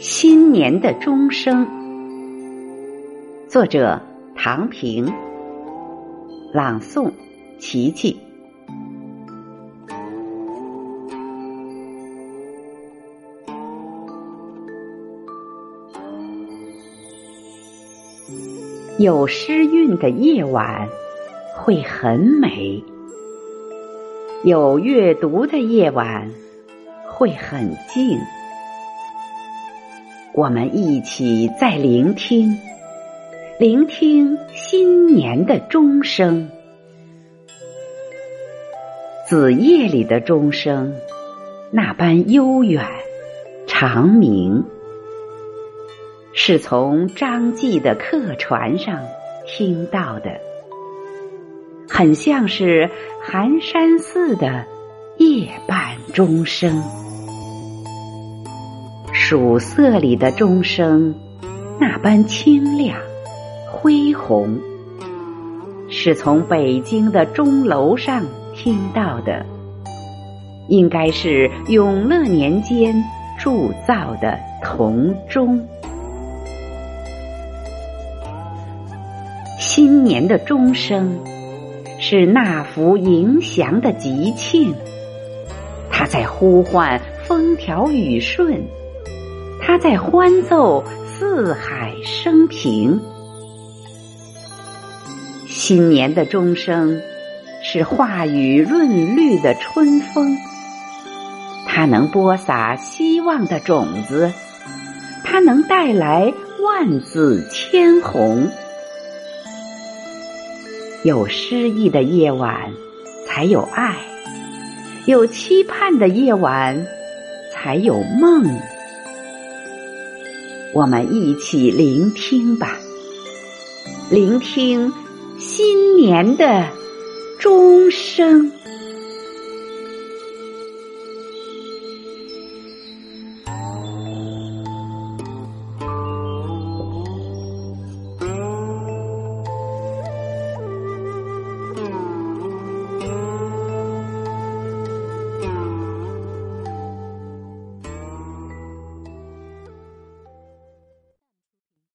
新年的钟声，作者唐平，朗诵琪琪。有诗韵的夜晚会很美，有阅读的夜晚会很静。我们一起在聆听，聆听新年的钟声。子夜里的钟声，那般悠远长鸣，是从张继的客船上听到的，很像是寒山寺的夜半钟声。曙色里的钟声，那般清亮、恢宏，是从北京的钟楼上听到的，应该是永乐年间铸造的铜钟。新年的钟声，是那幅迎祥的吉庆，它在呼唤风调雨顺。他在欢奏四海升平，新年的钟声是化雨润绿的春风，它能播撒希望的种子，它能带来万紫千红。有诗意的夜晚才有爱，有期盼的夜晚才有梦。我们一起聆听吧，聆听新年的钟声。